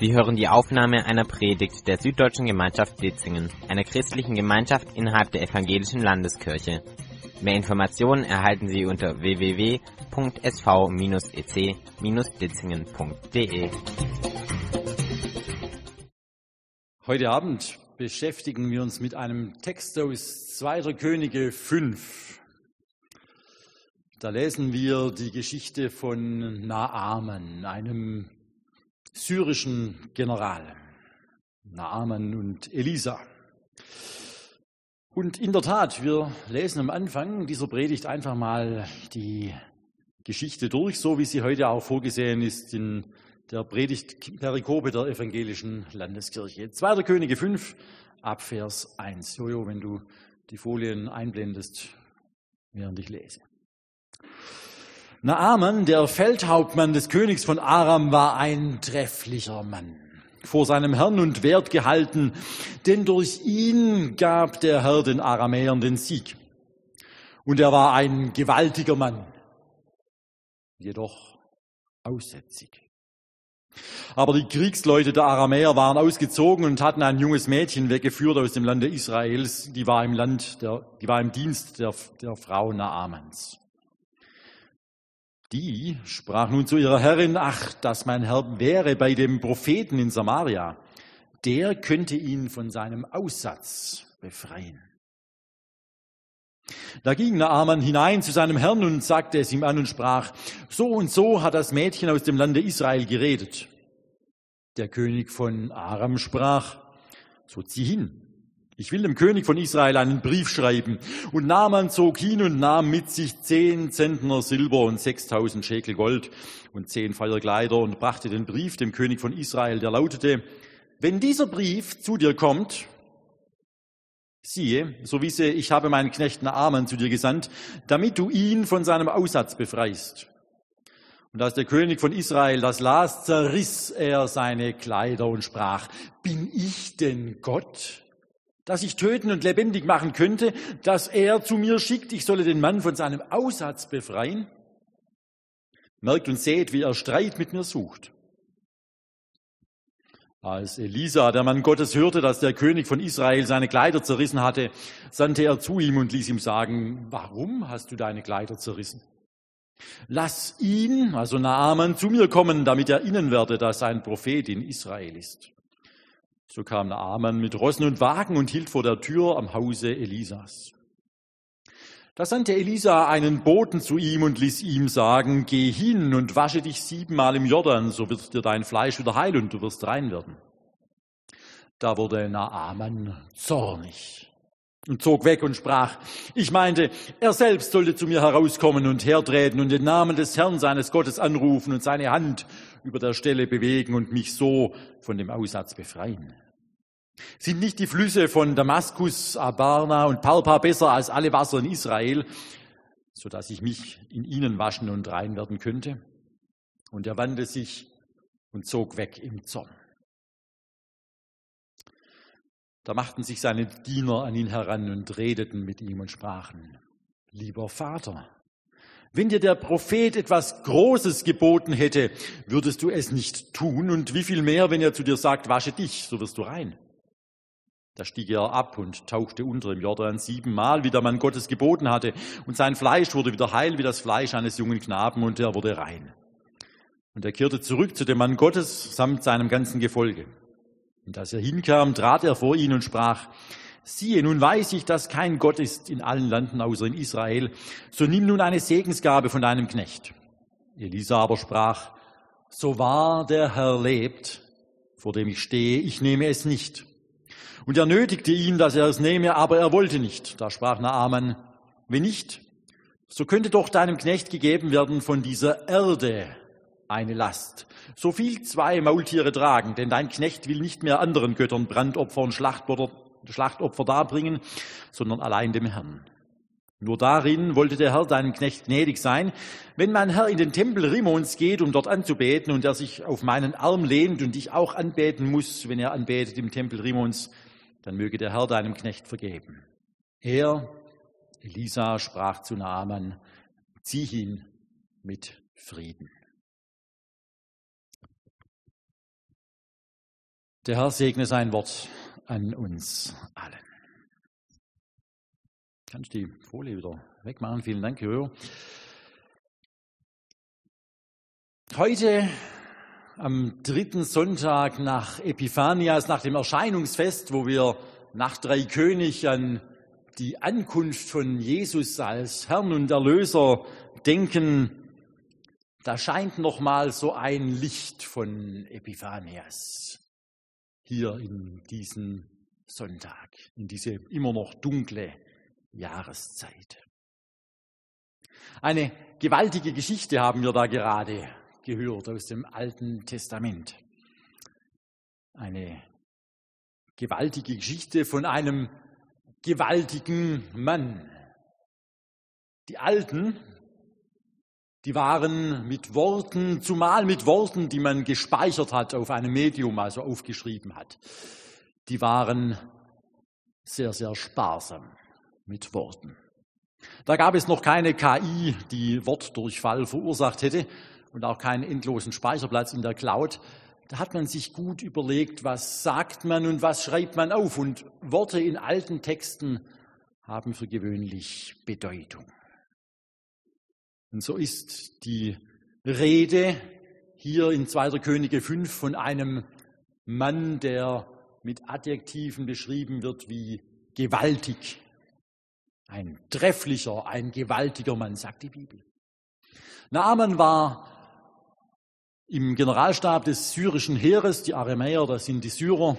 Sie hören die Aufnahme einer Predigt der Süddeutschen Gemeinschaft Ditzingen, einer christlichen Gemeinschaft innerhalb der Evangelischen Landeskirche. Mehr Informationen erhalten Sie unter www.sv-ec-ditzingen.de. Heute Abend beschäftigen wir uns mit einem Text aus 2. Könige 5. Da lesen wir die Geschichte von Naaman, einem syrischen General. Naaman und Elisa. Und in der Tat, wir lesen am Anfang dieser Predigt einfach mal die Geschichte durch, so wie sie heute auch vorgesehen ist in der Predigt Perikope der evangelischen Landeskirche. 2. Könige 5, Abvers 1. Jojo, wenn du die Folien einblendest, während ich lese. Naaman, der Feldhauptmann des Königs von Aram, war ein trefflicher Mann, vor seinem Herrn und wert gehalten, denn durch ihn gab der Herr den Aramäern den Sieg. Und er war ein gewaltiger Mann, jedoch aussätzig. Aber die Kriegsleute der Aramäer waren ausgezogen und hatten ein junges Mädchen weggeführt aus dem Lande Israels, die war im Land, der, die war im Dienst der, der Frau Naamans. Die sprach nun zu ihrer Herrin, ach, dass mein Herr wäre bei dem Propheten in Samaria, der könnte ihn von seinem Aussatz befreien. Da ging Naaman hinein zu seinem Herrn und sagte es ihm an und sprach, so und so hat das Mädchen aus dem Lande Israel geredet. Der König von Aram sprach, so zieh hin, ich will dem König von Israel einen Brief schreiben. Und Naaman zog hin und nahm mit sich zehn Zentner Silber und sechstausend Schekel Gold und zehn Feuerkleider und brachte den Brief dem König von Israel, der lautete, wenn dieser Brief zu dir kommt, siehe, so wisse, ich habe meinen Knecht Naaman zu dir gesandt, damit du ihn von seinem Aussatz befreist. Und als der König von Israel das las, zerriss er seine Kleider und sprach, bin ich denn Gott, dass ich töten und lebendig machen könnte, dass er zu mir schickt, ich solle den Mann von seinem Aussatz befreien? Merkt und seht, wie er Streit mit mir sucht. Als Elisa, der Mann Gottes, hörte, dass der König von Israel seine Kleider zerrissen hatte, sandte er zu ihm und ließ ihm sagen, warum hast du deine Kleider zerrissen? Lass ihn, also Naaman, zu mir kommen, damit er innen werde, dass ein Prophet in Israel ist. So kam Naaman mit Rossen und Wagen und hielt vor der Tür am Hause Elisas. Da sandte Elisa einen Boten zu ihm und ließ ihm sagen, geh hin und wasche dich siebenmal im Jordan, so wird dir dein Fleisch wieder heil und du wirst rein werden. Da wurde Naaman zornig und zog weg und sprach, ich meinte, er selbst sollte zu mir herauskommen und hertreten und den Namen des Herrn seines Gottes anrufen und seine Hand über der Stelle bewegen und mich so von dem Aussatz befreien. Sind nicht die Flüsse von Damaskus, Abarna und Palpa besser als alle Wasser in Israel, so dass ich mich in ihnen waschen und rein werden könnte? Und er wandte sich und zog weg im Zorn. Da machten sich seine Diener an ihn heran und redeten mit ihm und sprachen, lieber Vater, wenn dir der Prophet etwas Großes geboten hätte, würdest du es nicht tun und wie viel mehr, wenn er zu dir sagt, wasche dich, so wirst du rein. Da stieg er ab und tauchte unter im Jordan siebenmal, wie der Mann Gottes geboten hatte, und sein Fleisch wurde wieder heil wie das Fleisch eines jungen Knaben, und er wurde rein. Und er kehrte zurück zu dem Mann Gottes samt seinem ganzen Gefolge. Und als er hinkam, trat er vor ihn und sprach, siehe, nun weiß ich, dass kein Gott ist in allen Landen außer in Israel, so nimm nun eine Segensgabe von deinem Knecht. Elisa aber sprach, so wahr der Herr lebt, vor dem ich stehe, ich nehme es nicht. Und er nötigte ihn, dass er es nehme, aber er wollte nicht. Da sprach Naaman, wenn nicht, so könnte doch deinem Knecht gegeben werden von dieser Erde eine Last. So viel zwei Maultiere tragen, denn dein Knecht will nicht mehr anderen Göttern Brandopfer und Schlachtopfer, Schlachtopfer darbringen, sondern allein dem Herrn. Nur darin wollte der Herr deinem Knecht gnädig sein, wenn mein Herr in den Tempel Rimons geht, um dort anzubeten, und er sich auf meinen Arm lehnt und ich auch anbeten muss, wenn er anbetet im Tempel Rimons, dann möge der Herr deinem Knecht vergeben. Er, Elisa, sprach zu Naaman, zieh ihn mit Frieden. Der Herr segne sein Wort an uns allen. Kannst du die Folie wieder wegmachen? Vielen Dank, Jojo. Heute, am dritten Sonntag nach Epiphanias, nach dem Erscheinungsfest, wo wir nach Drei König an die Ankunft von Jesus als Herrn und Erlöser denken, da scheint noch mal so ein Licht von Epiphanias hier in diesen Sonntag, in diese immer noch dunkle Jahreszeit. Eine gewaltige Geschichte haben wir da gerade gehört aus dem Alten Testament. Eine gewaltige Geschichte von einem gewaltigen Mann. Die Alten, die waren mit Worten, zumal mit Worten, die man gespeichert hat auf einem Medium, also aufgeschrieben hat, die waren sehr, sehr sparsam mit Worten. Da gab es noch keine KI, die Wortdurchfall verursacht hätte und auch keinen endlosen Speicherplatz in der Cloud. Da hat man sich gut überlegt, was sagt man und was schreibt man auf. Und Worte in alten Texten haben für gewöhnlich Bedeutung. Und so ist die Rede hier in 2. Könige 5 von einem Mann, der mit Adjektiven beschrieben wird wie gewaltig. Ein trefflicher, ein gewaltiger Mann, sagt die Bibel. Naaman war im Generalstab des syrischen Heeres, die Aramäer, das sind die Syrer.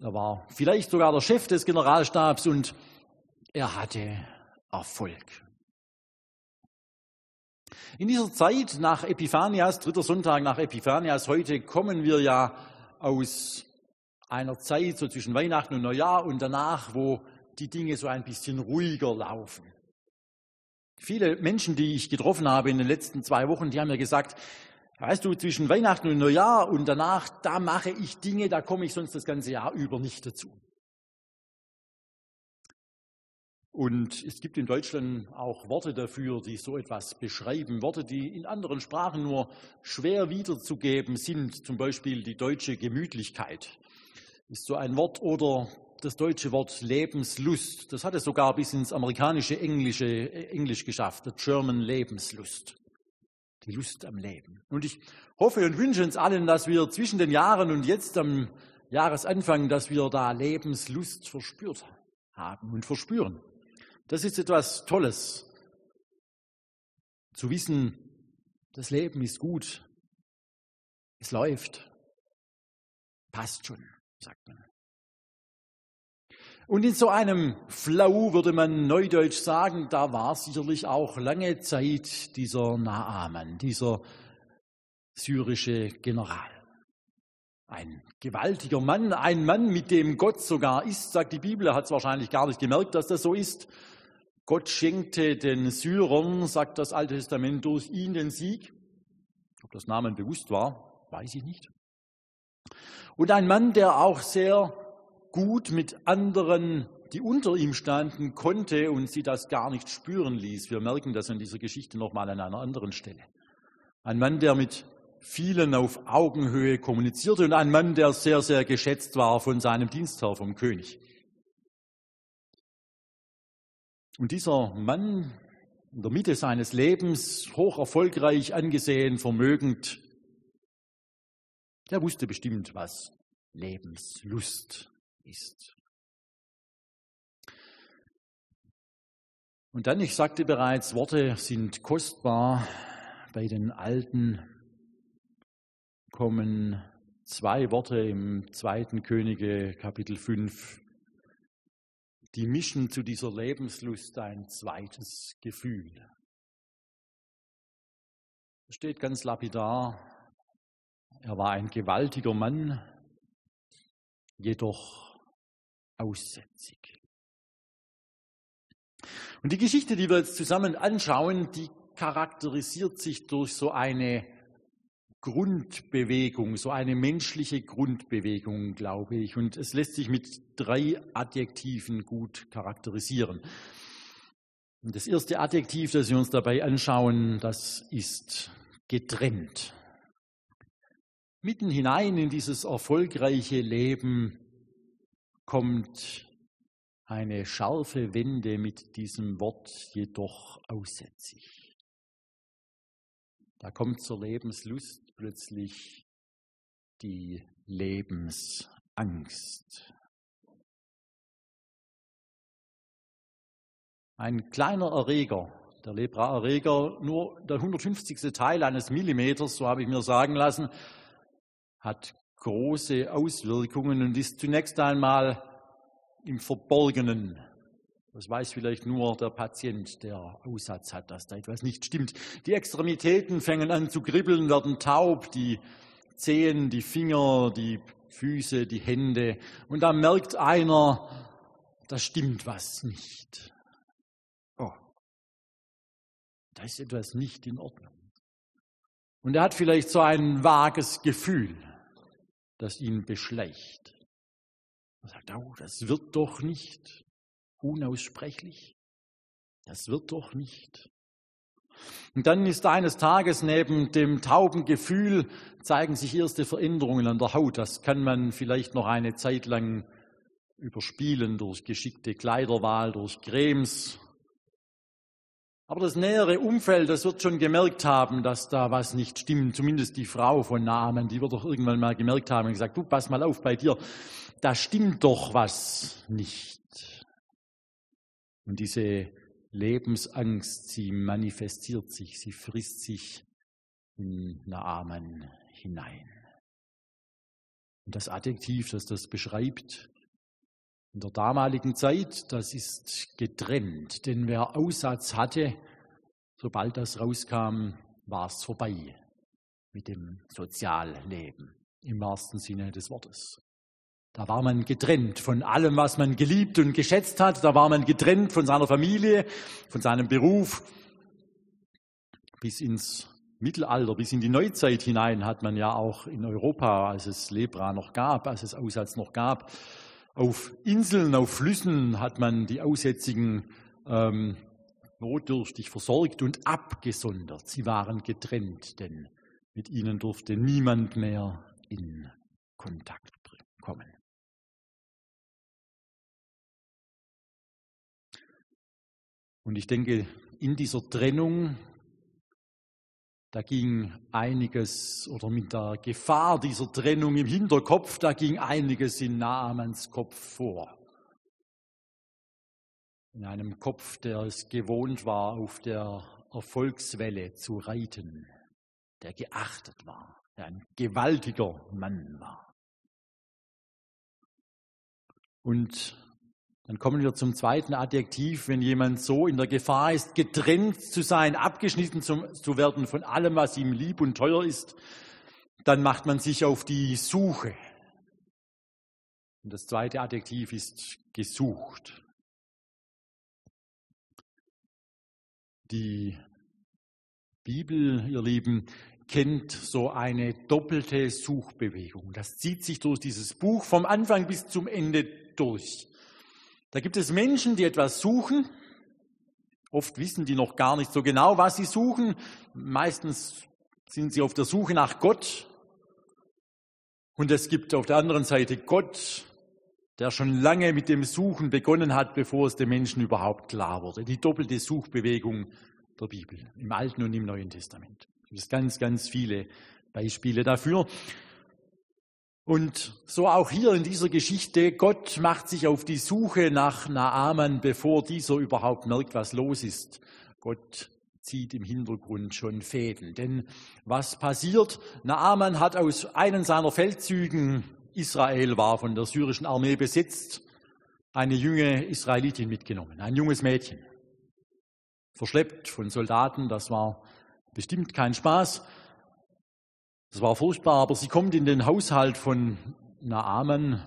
Er war vielleicht sogar der Chef des Generalstabs und er hatte Erfolg. In dieser Zeit nach Epiphanias, dritter Sonntag nach Epiphanias, heute kommen wir ja aus einer Zeit so zwischen Weihnachten und Neujahr und danach, wo die Dinge so ein bisschen ruhiger laufen. Viele Menschen, die ich getroffen habe in den letzten zwei Wochen, die haben mir gesagt, weißt du, zwischen Weihnachten und Neujahr und danach, da mache ich Dinge, da komme ich sonst das ganze Jahr über nicht dazu. Und es gibt in Deutschland auch Worte dafür, die so etwas beschreiben. Worte, die in anderen Sprachen nur schwer wiederzugeben sind. Zum Beispiel die deutsche Gemütlichkeit ist so ein Wort oder das deutsche Wort Lebenslust. Das hat es sogar bis ins amerikanische Englische, äh, Englisch geschafft, the German Lebenslust. Die Lust am Leben. Und ich hoffe und wünsche uns allen, dass wir zwischen den Jahren und jetzt am Jahresanfang, dass wir da Lebenslust verspürt haben und verspüren. Das ist etwas Tolles. Zu wissen, das Leben ist gut. Es läuft. Passt schon, sagt man. Und in so einem Flow würde man neudeutsch sagen, da war sicherlich auch lange Zeit dieser Naaman, dieser syrische General. Ein gewaltiger Mann, ein Mann, mit dem Gott sogar ist, sagt die Bibel, er hat es wahrscheinlich gar nicht gemerkt, dass das so ist. Gott schenkte den Syrern, sagt das Alte Testament, durch ihn den Sieg. Ob das Namen bewusst war, weiß ich nicht. Und ein Mann, der auch sehr gut mit anderen, die unter ihm standen, konnte und sie das gar nicht spüren ließ. Wir merken das in dieser Geschichte nochmal an einer anderen Stelle. Ein Mann, der mit vielen auf Augenhöhe kommunizierte und ein Mann, der sehr, sehr geschätzt war von seinem Dienstherr, vom König. Und dieser Mann in der Mitte seines Lebens, hoch erfolgreich, angesehen, vermögend, der wusste bestimmt, was Lebenslust ist. Und dann, ich sagte bereits, Worte sind kostbar. Bei den Alten kommen zwei Worte im zweiten Könige Kapitel 5 die mischen zu dieser Lebenslust ein zweites Gefühl. Es steht ganz lapidar, er war ein gewaltiger Mann, jedoch aussätzig. Und die Geschichte, die wir jetzt zusammen anschauen, die charakterisiert sich durch so eine Grundbewegung, so eine menschliche Grundbewegung, glaube ich. Und es lässt sich mit drei Adjektiven gut charakterisieren. Und das erste Adjektiv, das wir uns dabei anschauen, das ist getrennt. Mitten hinein in dieses erfolgreiche Leben kommt eine scharfe Wende mit diesem Wort jedoch aussätzlich. Da kommt zur Lebenslust plötzlich die Lebensangst. Ein kleiner Erreger, der Lepra-Erreger, nur der 150. Teil eines Millimeters, so habe ich mir sagen lassen, hat große Auswirkungen und ist zunächst einmal im Verborgenen. Das weiß vielleicht nur der Patient, der Aussatz hat, dass da etwas nicht stimmt. Die Extremitäten fängen an zu kribbeln, werden taub, die Zehen, die Finger, die Füße, die Hände. Und da merkt einer, da stimmt was nicht. Oh, da ist etwas nicht in Ordnung. Und er hat vielleicht so ein vages Gefühl, das ihn beschleicht. Er sagt, oh, das wird doch nicht. Unaussprechlich. Das wird doch nicht. Und dann ist eines Tages neben dem tauben Gefühl zeigen sich erste Veränderungen an der Haut. Das kann man vielleicht noch eine Zeit lang überspielen durch geschickte Kleiderwahl, durch Cremes. Aber das nähere Umfeld, das wird schon gemerkt haben, dass da was nicht stimmt. Zumindest die Frau von Naaman, die wird doch irgendwann mal gemerkt haben und gesagt, du pass mal auf bei dir, da stimmt doch was nicht. Und diese Lebensangst, sie manifestiert sich, sie frisst sich in Naaman hinein. Und das Adjektiv, das das beschreibt, in der damaligen Zeit, das ist getrennt, denn wer Aussatz hatte, sobald das rauskam, war es vorbei mit dem Sozialleben im wahrsten Sinne des Wortes. Da war man getrennt von allem, was man geliebt und geschätzt hat. Da war man getrennt von seiner Familie, von seinem Beruf. Bis ins Mittelalter, bis in die Neuzeit hinein hat man ja auch in Europa, als es Lepra noch gab, als es Aussatz noch gab, auf Inseln, auf Flüssen hat man die Aussätzigen ähm, notdürftig versorgt und abgesondert. Sie waren getrennt, denn mit ihnen durfte niemand mehr in Kontakt kommen. Und ich denke, in dieser Trennung, da ging einiges, oder mit der Gefahr dieser Trennung im Hinterkopf, da ging einiges in Naamans Kopf vor. In einem Kopf, der es gewohnt war, auf der Erfolgswelle zu reiten, der geachtet war, der ein gewaltiger Mann war. Und dann kommen wir zum zweiten Adjektiv, wenn jemand so in der Gefahr ist, getrennt zu sein, abgeschnitten zu, zu werden von allem, was ihm lieb und teuer ist, dann macht man sich auf die Suche. Und das zweite Adjektiv ist gesucht. Die Bibel, ihr Lieben, kennt so eine doppelte Suchbewegung. Das zieht sich durch dieses Buch vom Anfang bis zum Ende durch. Da gibt es Menschen, die etwas suchen. Oft wissen die noch gar nicht so genau, was sie suchen. Meistens sind sie auf der Suche nach Gott. Und es gibt auf der anderen Seite Gott, der schon lange mit dem Suchen begonnen hat, bevor es dem Menschen überhaupt klar wurde. Die doppelte Suchbewegung der Bibel im Alten und im Neuen Testament. Es gibt ganz, ganz viele Beispiele dafür. Und so auch hier in dieser Geschichte, Gott macht sich auf die Suche nach Naaman, bevor dieser überhaupt merkt, was los ist. Gott zieht im Hintergrund schon Fäden. Denn was passiert? Naaman hat aus einem seiner Feldzügen, Israel war von der syrischen Armee besetzt, eine junge Israelitin mitgenommen, ein junges Mädchen. Verschleppt von Soldaten, das war bestimmt kein Spaß. Das war furchtbar, aber sie kommt in den Haushalt von Naaman,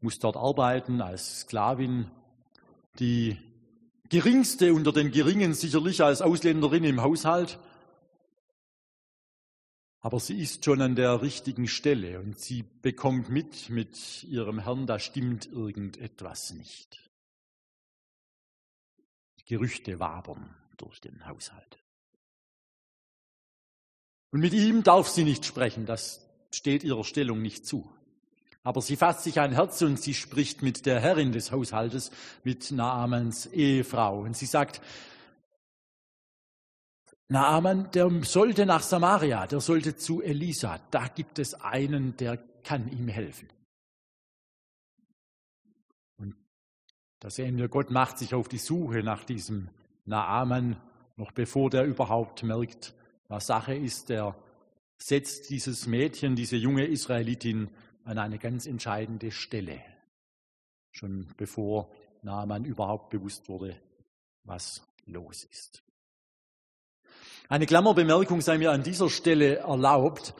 muss dort arbeiten als Sklavin, die geringste unter den Geringen sicherlich als Ausländerin im Haushalt. Aber sie ist schon an der richtigen Stelle und sie bekommt mit mit ihrem Herrn, da stimmt irgendetwas nicht. Gerüchte wabern durch den Haushalt. Und mit ihm darf sie nicht sprechen. Das steht ihrer Stellung nicht zu. Aber sie fasst sich ein Herz und sie spricht mit der Herrin des Haushaltes, mit Naamans Ehefrau. Und sie sagt, Naaman, der sollte nach Samaria, der sollte zu Elisa. Da gibt es einen, der kann ihm helfen. Und sehen wir, Gott macht sich auf die Suche nach diesem Naaman, noch bevor der überhaupt merkt, Sache ist. Der setzt dieses Mädchen, diese junge Israelitin an eine ganz entscheidende Stelle, schon bevor Naaman überhaupt bewusst wurde, was los ist. Eine Klammerbemerkung sei mir an dieser Stelle erlaubt.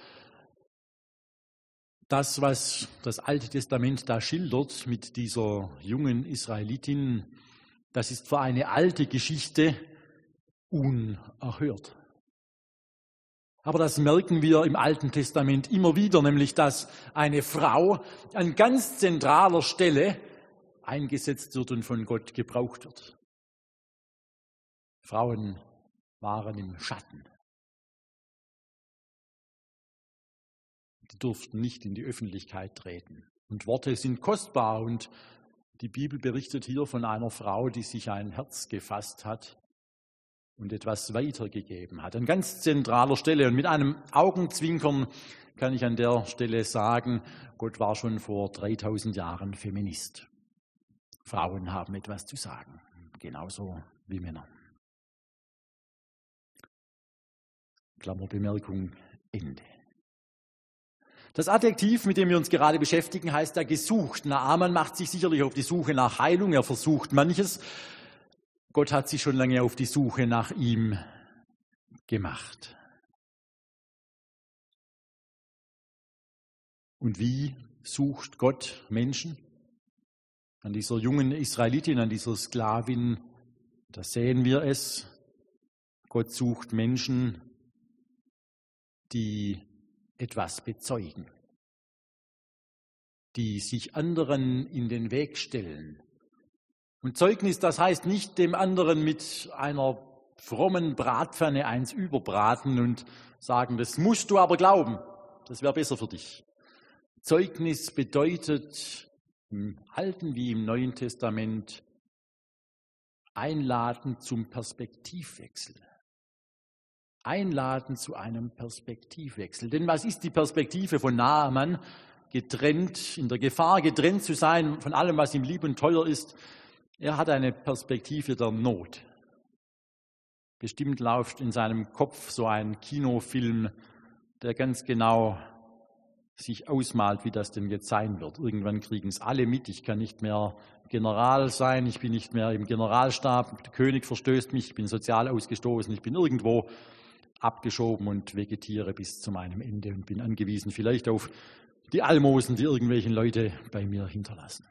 Das, was das Alte Testament da schildert mit dieser jungen Israelitin, das ist für eine alte Geschichte unerhört. Aber das merken wir im Alten Testament immer wieder, nämlich dass eine Frau an ganz zentraler Stelle eingesetzt wird und von Gott gebraucht wird. Frauen waren im Schatten. Die durften nicht in die Öffentlichkeit treten. Und Worte sind kostbar und die Bibel berichtet hier von einer Frau, die sich ein Herz gefasst hat und etwas weitergegeben hat. An ganz zentraler Stelle. Und mit einem Augenzwinkern kann ich an der Stelle sagen, Gott war schon vor 3000 Jahren Feminist. Frauen haben etwas zu sagen, genauso wie Männer. Klammerbemerkung, Ende. Das Adjektiv, mit dem wir uns gerade beschäftigen, heißt da gesucht. Naaman macht sich sicherlich auf die Suche nach Heilung, er versucht manches. Gott hat sich schon lange auf die Suche nach ihm gemacht. Und wie sucht Gott Menschen? An dieser jungen Israelitin, an dieser Sklavin, da sehen wir es. Gott sucht Menschen, die etwas bezeugen, die sich anderen in den Weg stellen. Und Zeugnis, das heißt nicht dem anderen mit einer frommen Bratpfanne eins überbraten und sagen, das musst du aber glauben, das wäre besser für dich. Zeugnis bedeutet im Alten wie im Neuen Testament einladen zum Perspektivwechsel einladen zu einem Perspektivwechsel. Denn was ist die Perspektive von Naaman? Getrennt, in der Gefahr getrennt zu sein von allem, was ihm lieb und teuer ist. Er hat eine Perspektive der Not. Bestimmt läuft in seinem Kopf so ein Kinofilm, der ganz genau sich ausmalt, wie das denn jetzt sein wird. Irgendwann kriegen es alle mit. Ich kann nicht mehr General sein, ich bin nicht mehr im Generalstab, der König verstößt mich, ich bin sozial ausgestoßen, ich bin irgendwo abgeschoben und vegetiere bis zu meinem Ende und bin angewiesen vielleicht auf die Almosen, die irgendwelchen Leute bei mir hinterlassen.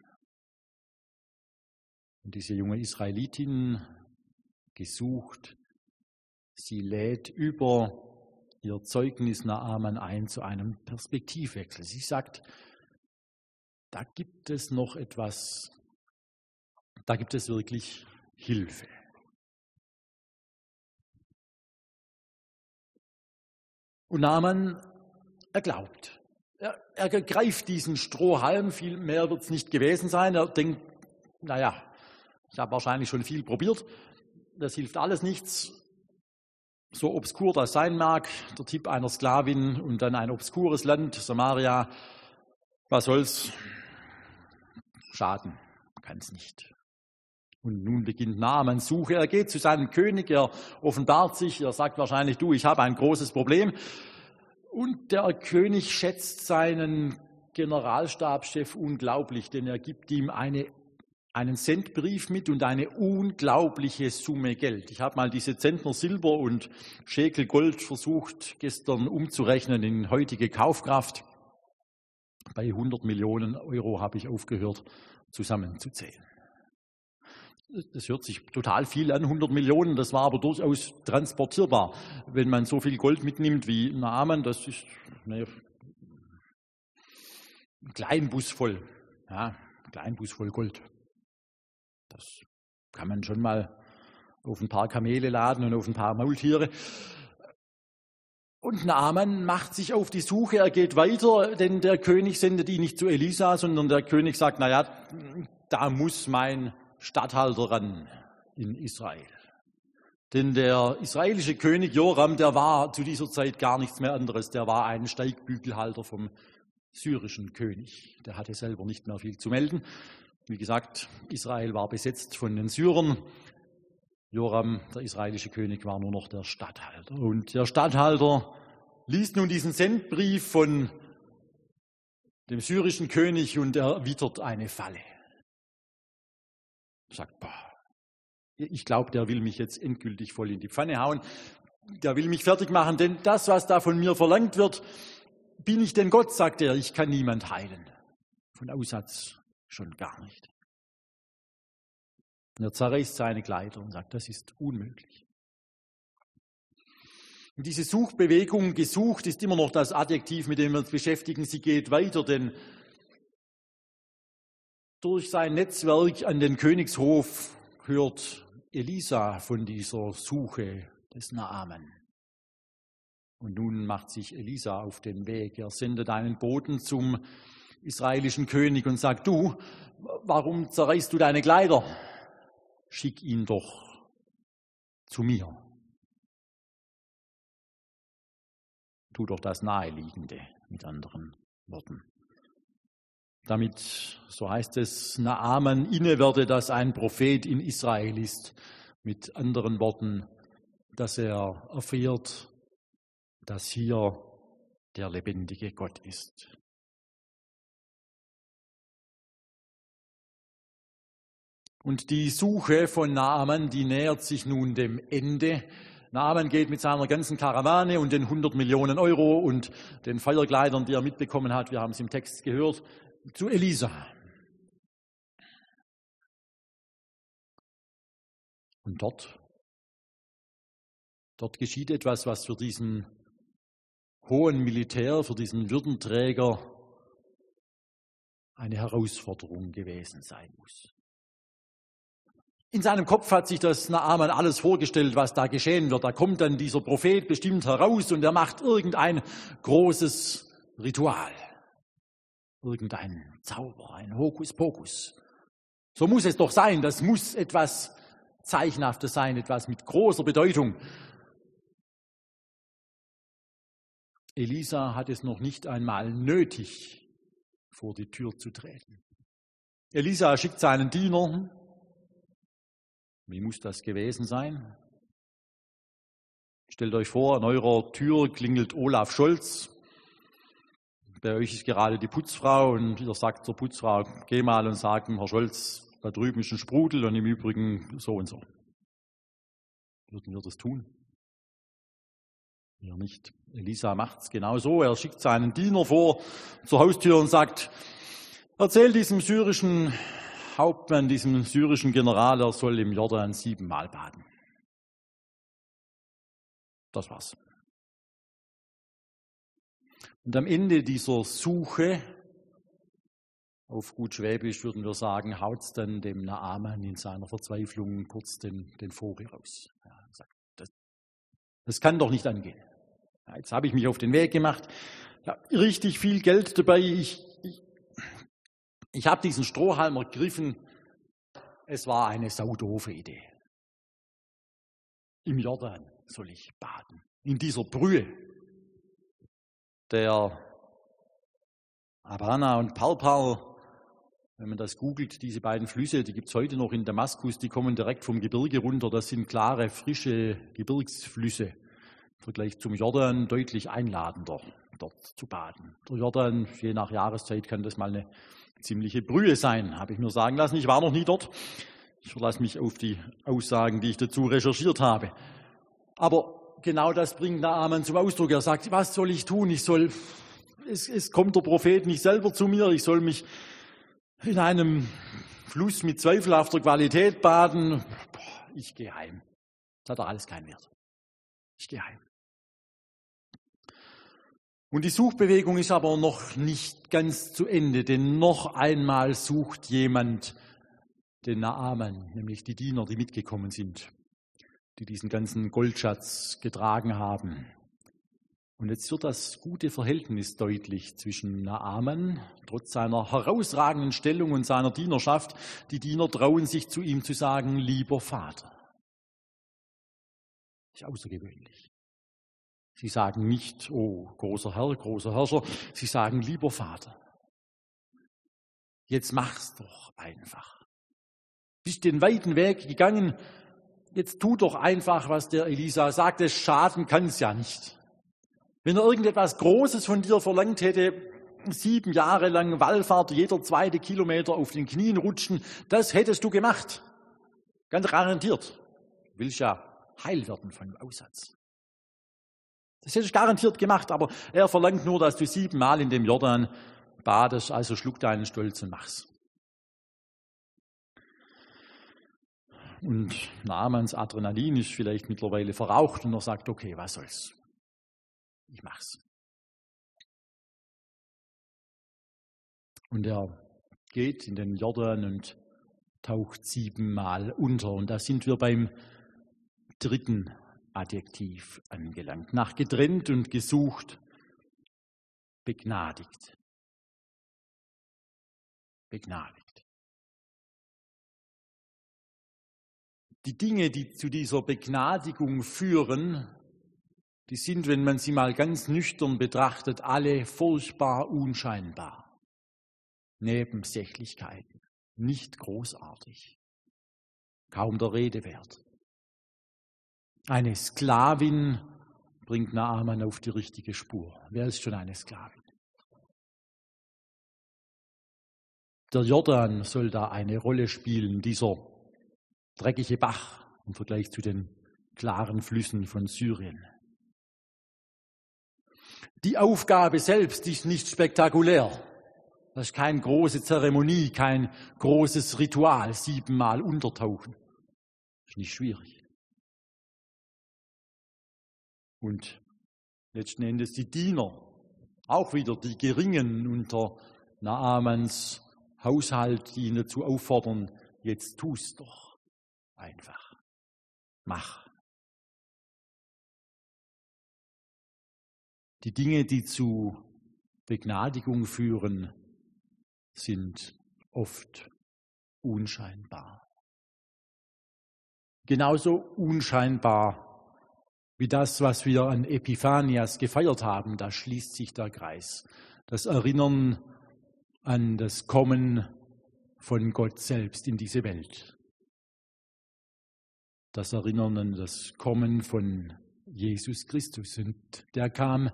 Und diese junge Israelitin, gesucht, sie lädt über ihr Zeugnis Naaman ein zu einem Perspektivwechsel. Sie sagt, da gibt es noch etwas, da gibt es wirklich Hilfe. Und Naaman, er glaubt. Er, er greift diesen Strohhalm, viel mehr wird es nicht gewesen sein. Er denkt, naja, ich habe wahrscheinlich schon viel probiert, das hilft alles nichts. So obskur das sein mag, der Tipp einer Sklavin und dann ein obskures Land, Samaria, was soll's? Schaden kann es nicht. Und nun beginnt Naamans Suche. Er geht zu seinem König, er offenbart sich, er sagt wahrscheinlich, du, ich habe ein großes Problem. Und der König schätzt seinen Generalstabschef unglaublich, denn er gibt ihm eine, einen Centbrief mit und eine unglaubliche Summe Geld. Ich habe mal diese Zentner Silber und Schekel Gold versucht gestern umzurechnen in heutige Kaufkraft. Bei 100 Millionen Euro habe ich aufgehört zusammenzuzählen. Das hört sich total viel an, 100 Millionen, das war aber durchaus transportierbar. Wenn man so viel Gold mitnimmt wie Naaman, das ist ne, ein Kleinbus voll, ja, ein Kleinbus voll Gold. Das kann man schon mal auf ein paar Kamele laden und auf ein paar Maultiere. Und Naaman macht sich auf die Suche, er geht weiter, denn der König sendet ihn nicht zu Elisa, sondern der König sagt, na ja, da muss mein Statthalter ran in Israel. Denn der israelische König Joram, der war zu dieser Zeit gar nichts mehr anderes, der war ein Steigbügelhalter vom syrischen König. Der hatte selber nicht mehr viel zu melden. Wie gesagt, Israel war besetzt von den Syrern. Joram, der israelische König, war nur noch der Statthalter. Und der Statthalter liest nun diesen Sendbrief von dem syrischen König und erwidert eine Falle. Sagt, boah, ich glaube, der will mich jetzt endgültig voll in die Pfanne hauen. Der will mich fertig machen, denn das, was da von mir verlangt wird, bin ich denn Gott, sagt er, ich kann niemand heilen. Von Aussatz schon gar nicht. Und er zerreißt seine Kleider und sagt, das ist unmöglich. Und diese Suchbewegung, gesucht, ist immer noch das Adjektiv, mit dem wir uns beschäftigen. Sie geht weiter, denn durch sein Netzwerk an den Königshof hört Elisa von dieser Suche des Naaman. Und nun macht sich Elisa auf den Weg. Er sendet einen Boten zum israelischen König und sagt, du, warum zerreißt du deine Kleider? Schick ihn doch zu mir. Tu doch das Naheliegende, mit anderen Worten. Damit, so heißt es, Naaman inne werde, dass ein Prophet in Israel ist. Mit anderen Worten, dass er erfährt, dass hier der lebendige Gott ist. Und die Suche von Naaman, die nähert sich nun dem Ende. Naaman geht mit seiner ganzen Karawane und den 100 Millionen Euro und den Feuerkleidern, die er mitbekommen hat, wir haben es im Text gehört, zu Elisa. Und dort, dort geschieht etwas, was für diesen hohen Militär, für diesen Würdenträger eine Herausforderung gewesen sein muss. In seinem Kopf hat sich das Naaman alles vorgestellt, was da geschehen wird. Da kommt dann dieser Prophet bestimmt heraus und er macht irgendein großes Ritual. Irgendein Zauber, ein Hokuspokus. So muss es doch sein. Das muss etwas Zeichenhaftes sein, etwas mit großer Bedeutung. Elisa hat es noch nicht einmal nötig, vor die Tür zu treten. Elisa schickt seinen Diener. Wie muss das gewesen sein? Stellt euch vor, an eurer Tür klingelt Olaf Scholz. Bei euch ist gerade die Putzfrau und ihr sagt zur Putzfrau, geh mal und sag Herr Scholz, da drüben ist ein Sprudel und im Übrigen so und so. Würden wir das tun? Ja, nicht. Elisa macht es genau so. Er schickt seinen Diener vor zur Haustür und sagt, erzähl diesem syrischen Hauptmann, diesem syrischen General, er soll im Jordan siebenmal baden. Das war's. Und am Ende dieser Suche, auf gut Schwäbisch würden wir sagen, haut dann dem Naaman in seiner Verzweiflung kurz den, den Vogel raus. Ja, sagt, das, das kann doch nicht angehen. Jetzt habe ich mich auf den Weg gemacht, ja, richtig viel Geld dabei. Ich, ich, habe diesen Strohhalm ergriffen. Es war eine saudoofe Idee. Im Jordan soll ich baden, in dieser Brühe. Der Abana und Parpal, wenn man das googelt, diese beiden Flüsse, die gibt es heute noch in Damaskus, die kommen direkt vom Gebirge runter. Das sind klare, frische Gebirgsflüsse. Vergleich zum Jordan deutlich einladender, dort zu baden. Der Jordan, je nach Jahreszeit, kann das mal eine ziemliche Brühe sein, habe ich mir sagen lassen. Ich war noch nie dort. Ich verlasse mich auf die Aussagen, die ich dazu recherchiert habe. Aber genau das bringt Naaman zum Ausdruck. Er sagt, was soll ich tun? Ich soll, es, es kommt der Prophet nicht selber zu mir. Ich soll mich in einem Fluss mit zweifelhafter Qualität baden. Ich gehe heim. Das hat doch alles keinen Wert. Ich gehe heim. Und die Suchbewegung ist aber noch nicht ganz zu Ende, denn noch einmal sucht jemand den Naaman, nämlich die Diener, die mitgekommen sind, die diesen ganzen Goldschatz getragen haben. Und jetzt wird das gute Verhältnis deutlich zwischen Naaman, trotz seiner herausragenden Stellung und seiner Dienerschaft. Die Diener trauen sich zu ihm zu sagen, lieber Vater. Das ist außergewöhnlich. Sie sagen nicht, oh, großer Herr, großer Herrscher. Sie sagen, lieber Vater. Jetzt mach's doch einfach. Bist den weiten Weg gegangen. Jetzt tu doch einfach, was der Elisa sagt. Es schaden kann's ja nicht. Wenn er irgendetwas Großes von dir verlangt hätte, sieben Jahre lang Wallfahrt, jeder zweite Kilometer auf den Knien rutschen, das hättest du gemacht. Ganz garantiert. Du willst ja heil werden von dem Aussatz. Das hättest du garantiert gemacht, aber er verlangt nur, dass du siebenmal in dem Jordan badest, also schluck deinen Stolz und mach's. Und Namans Adrenalin ist vielleicht mittlerweile verraucht und er sagt, okay, was soll's ich mach's. Und er geht in den Jordan und taucht siebenmal unter. Und da sind wir beim dritten Adjektiv angelangt. Nach getrennt und gesucht, begnadigt. Begnadigt. Die Dinge, die zu dieser Begnadigung führen, die sind, wenn man sie mal ganz nüchtern betrachtet, alle furchtbar unscheinbar. Nebensächlichkeiten, nicht großartig, kaum der Rede wert. Eine Sklavin bringt Naaman auf die richtige Spur. Wer ist schon eine Sklavin? Der Jordan soll da eine Rolle spielen, dieser dreckige Bach im Vergleich zu den klaren Flüssen von Syrien. Die Aufgabe selbst ist nicht spektakulär. Das ist keine große Zeremonie, kein großes Ritual, siebenmal untertauchen. Das ist nicht schwierig. Und letzten Endes die Diener, auch wieder die Geringen unter Naamans Haushalt, die ihn dazu auffordern, jetzt tu's doch einfach. Mach. Die Dinge, die zu Begnadigung führen, sind oft unscheinbar. Genauso unscheinbar wie das, was wir an Epiphanias gefeiert haben, da schließt sich der Kreis. Das Erinnern an das Kommen von Gott selbst in diese Welt. Das Erinnern an das Kommen von Jesus Christus. Und der kam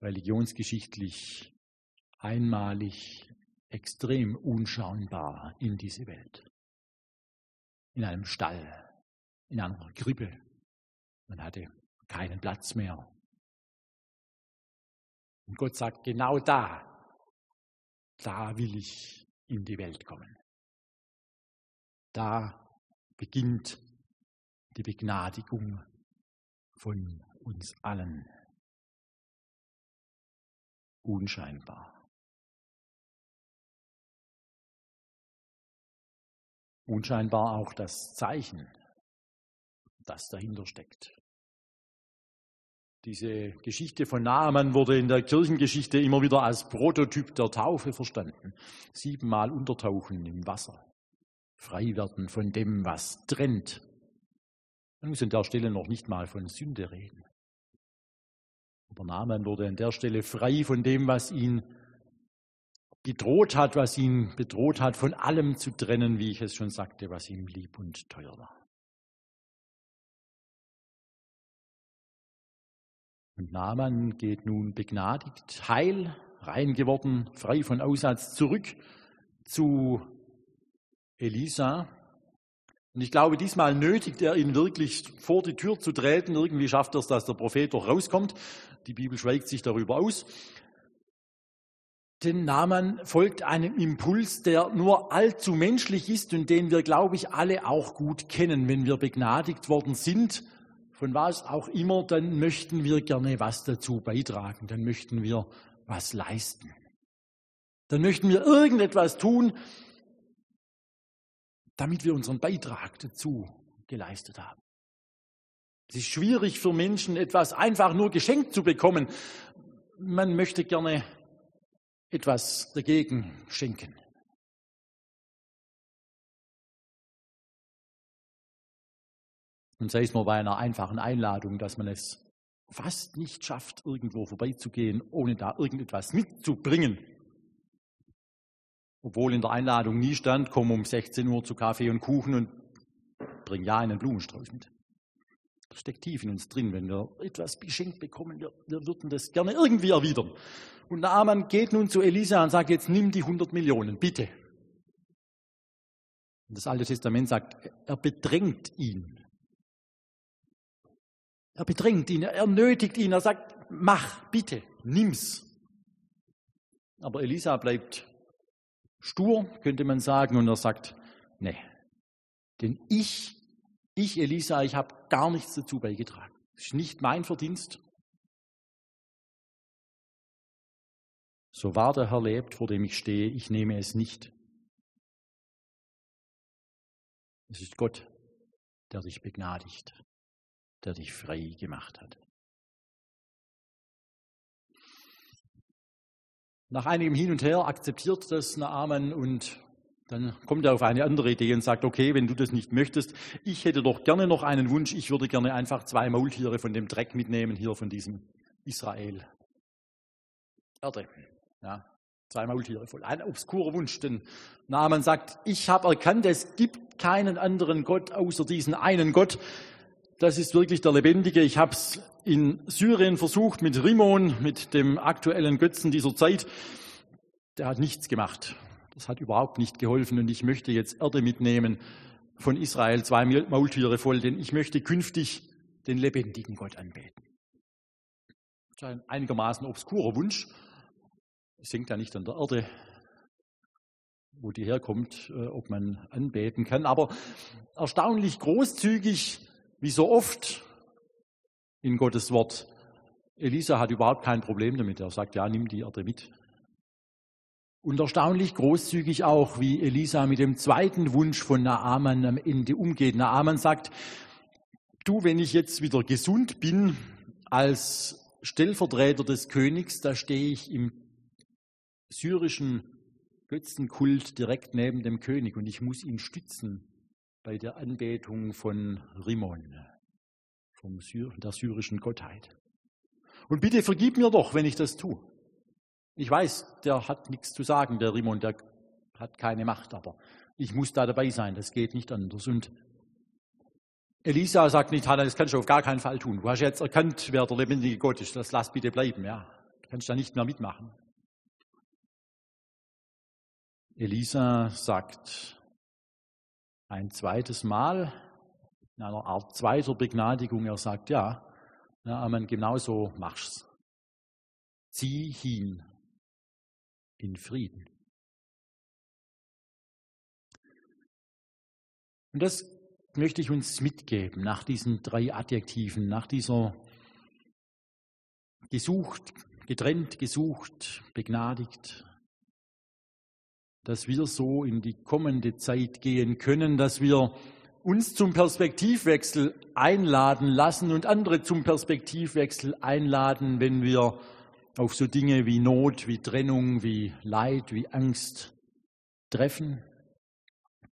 religionsgeschichtlich einmalig extrem unschaubar in diese Welt. In einem Stall, in einer Krippe. Man hatte keinen Platz mehr. Und Gott sagt, genau da, da will ich in die Welt kommen. Da beginnt die Begnadigung von uns allen unscheinbar. Unscheinbar auch das Zeichen, das dahinter steckt. Diese Geschichte von Naaman wurde in der Kirchengeschichte immer wieder als Prototyp der Taufe verstanden. Siebenmal untertauchen im Wasser, frei werden von dem, was trennt. Man muss an der Stelle noch nicht mal von Sünde reden. Aber Naaman wurde an der Stelle frei von dem, was ihn bedroht hat, was ihn bedroht hat, von allem zu trennen, wie ich es schon sagte, was ihm lieb und teuer war. Und Naaman geht nun begnadigt, heil, rein geworden, frei von Aussatz zurück zu Elisa. Und ich glaube, diesmal nötigt er ihn wirklich vor die Tür zu treten. Irgendwie schafft er es, dass der Prophet doch rauskommt. Die Bibel schweigt sich darüber aus. Denn Naaman folgt einem Impuls, der nur allzu menschlich ist und den wir, glaube ich, alle auch gut kennen. Wenn wir begnadigt worden sind, von was auch immer, dann möchten wir gerne was dazu beitragen. Dann möchten wir was leisten. Dann möchten wir irgendetwas tun, damit wir unseren Beitrag dazu geleistet haben. Es ist schwierig für Menschen, etwas einfach nur geschenkt zu bekommen. Man möchte gerne etwas dagegen schenken. Und sei es nur bei einer einfachen Einladung, dass man es fast nicht schafft, irgendwo vorbeizugehen, ohne da irgendetwas mitzubringen. Obwohl in der Einladung nie stand, komm um 16 Uhr zu Kaffee und Kuchen und bring ja einen Blumenstrauß mit. Das steckt tief in uns drin. Wenn wir etwas geschenkt bekommen, wir, wir würden das gerne irgendwie erwidern. Und Naaman geht nun zu Elisa und sagt, jetzt nimm die 100 Millionen, bitte. Und das Alte Testament sagt, er bedrängt ihn. Er bedrängt ihn, er nötigt ihn, er sagt, mach, bitte, nimm's. Aber Elisa bleibt stur, könnte man sagen, und er sagt, nee, denn ich, ich Elisa, ich habe gar nichts dazu beigetragen. Es ist nicht mein Verdienst. So wahr der Herr lebt, vor dem ich stehe, ich nehme es nicht. Es ist Gott, der dich begnadigt der dich frei gemacht hat. Nach einigem Hin und Her akzeptiert das Naaman und dann kommt er auf eine andere Idee und sagt, okay, wenn du das nicht möchtest, ich hätte doch gerne noch einen Wunsch, ich würde gerne einfach zwei Maultiere von dem Dreck mitnehmen, hier von diesem Israel. Erde. Ja, zwei Maultiere voll. Ein obskurer Wunsch, denn Naaman sagt, ich habe erkannt, es gibt keinen anderen Gott außer diesen einen Gott das ist wirklich der Lebendige. Ich habe es in Syrien versucht mit Rimon, mit dem aktuellen Götzen dieser Zeit. Der hat nichts gemacht. Das hat überhaupt nicht geholfen und ich möchte jetzt Erde mitnehmen von Israel, zwei Maultiere voll, denn ich möchte künftig den lebendigen Gott anbeten. Das ist ein einigermaßen obskurer Wunsch. Es hängt ja nicht an der Erde, wo die herkommt, äh, ob man anbeten kann, aber erstaunlich großzügig wie so oft in Gottes Wort, Elisa hat überhaupt kein Problem damit. Er sagt, ja, nimm die Erde mit. Und erstaunlich großzügig auch, wie Elisa mit dem zweiten Wunsch von Naaman am Ende umgeht. Naaman sagt, du, wenn ich jetzt wieder gesund bin, als Stellvertreter des Königs, da stehe ich im syrischen Götzenkult direkt neben dem König und ich muss ihn stützen bei der Anbetung von Rimon, vom Syr der syrischen Gottheit. Und bitte vergib mir doch, wenn ich das tue. Ich weiß, der hat nichts zu sagen, der Rimon, der hat keine Macht, aber ich muss da dabei sein, das geht nicht anders. Und Elisa sagt nicht, Hannah, das kannst du auf gar keinen Fall tun. Du hast jetzt erkannt, wer der lebendige Gott ist, das lass bitte bleiben, ja. Du kannst da nicht mehr mitmachen. Elisa sagt, ein zweites Mal in einer Art zweiter Begnadigung. Er sagt, ja, na, Amen, genau so mach's. Zieh hin in Frieden. Und das möchte ich uns mitgeben nach diesen drei Adjektiven, nach dieser gesucht, getrennt, gesucht, begnadigt, dass wir so in die kommende Zeit gehen können, dass wir uns zum Perspektivwechsel einladen lassen und andere zum Perspektivwechsel einladen, wenn wir auf so Dinge wie Not, wie Trennung, wie Leid, wie Angst treffen,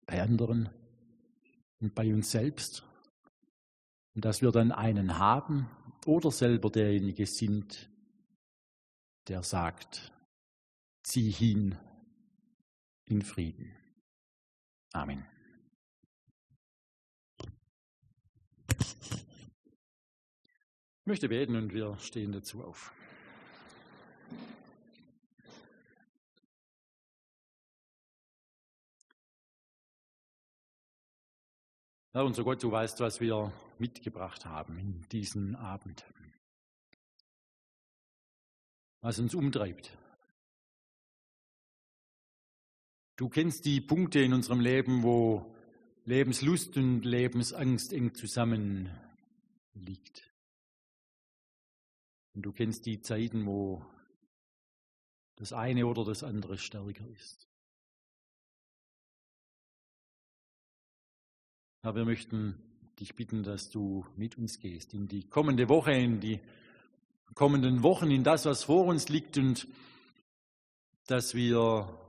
bei anderen und bei uns selbst. Und dass wir dann einen haben oder selber derjenige sind, der sagt, zieh hin in Frieden. Amen. Ich möchte beten und wir stehen dazu auf. Herr unser Gott, du weißt, was wir mitgebracht haben in diesen Abend. Was uns umtreibt, Du kennst die Punkte in unserem Leben, wo Lebenslust und Lebensangst eng zusammen liegt. Und du kennst die Zeiten, wo das eine oder das andere stärker ist. Aber wir möchten dich bitten, dass du mit uns gehst in die kommende Woche, in die kommenden Wochen, in das, was vor uns liegt und dass wir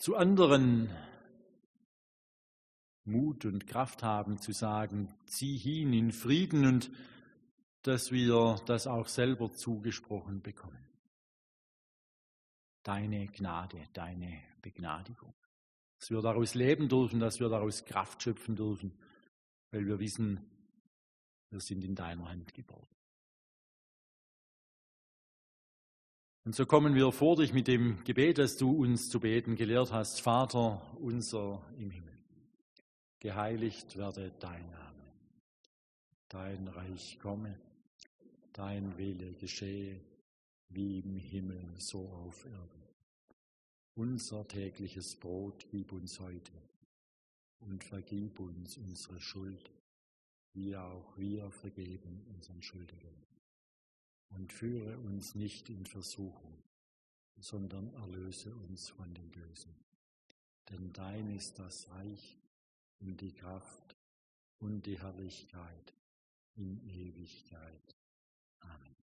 zu anderen Mut und Kraft haben zu sagen, zieh hin in Frieden und dass wir das auch selber zugesprochen bekommen. Deine Gnade, deine Begnadigung. Dass wir daraus leben dürfen, dass wir daraus Kraft schöpfen dürfen, weil wir wissen, wir sind in deiner Hand geboren. Und so kommen wir vor dich mit dem Gebet, das du uns zu beten gelehrt hast, Vater unser im Himmel. Geheiligt werde dein Name, dein Reich komme, dein Wille geschehe, wie im Himmel, so auf Erden. Unser tägliches Brot gib uns heute und vergib uns unsere Schuld, wie auch wir vergeben unseren Schuldigen. Und führe uns nicht in Versuchung, sondern erlöse uns von dem Bösen. Denn dein ist das Reich und die Kraft und die Herrlichkeit in Ewigkeit. Amen.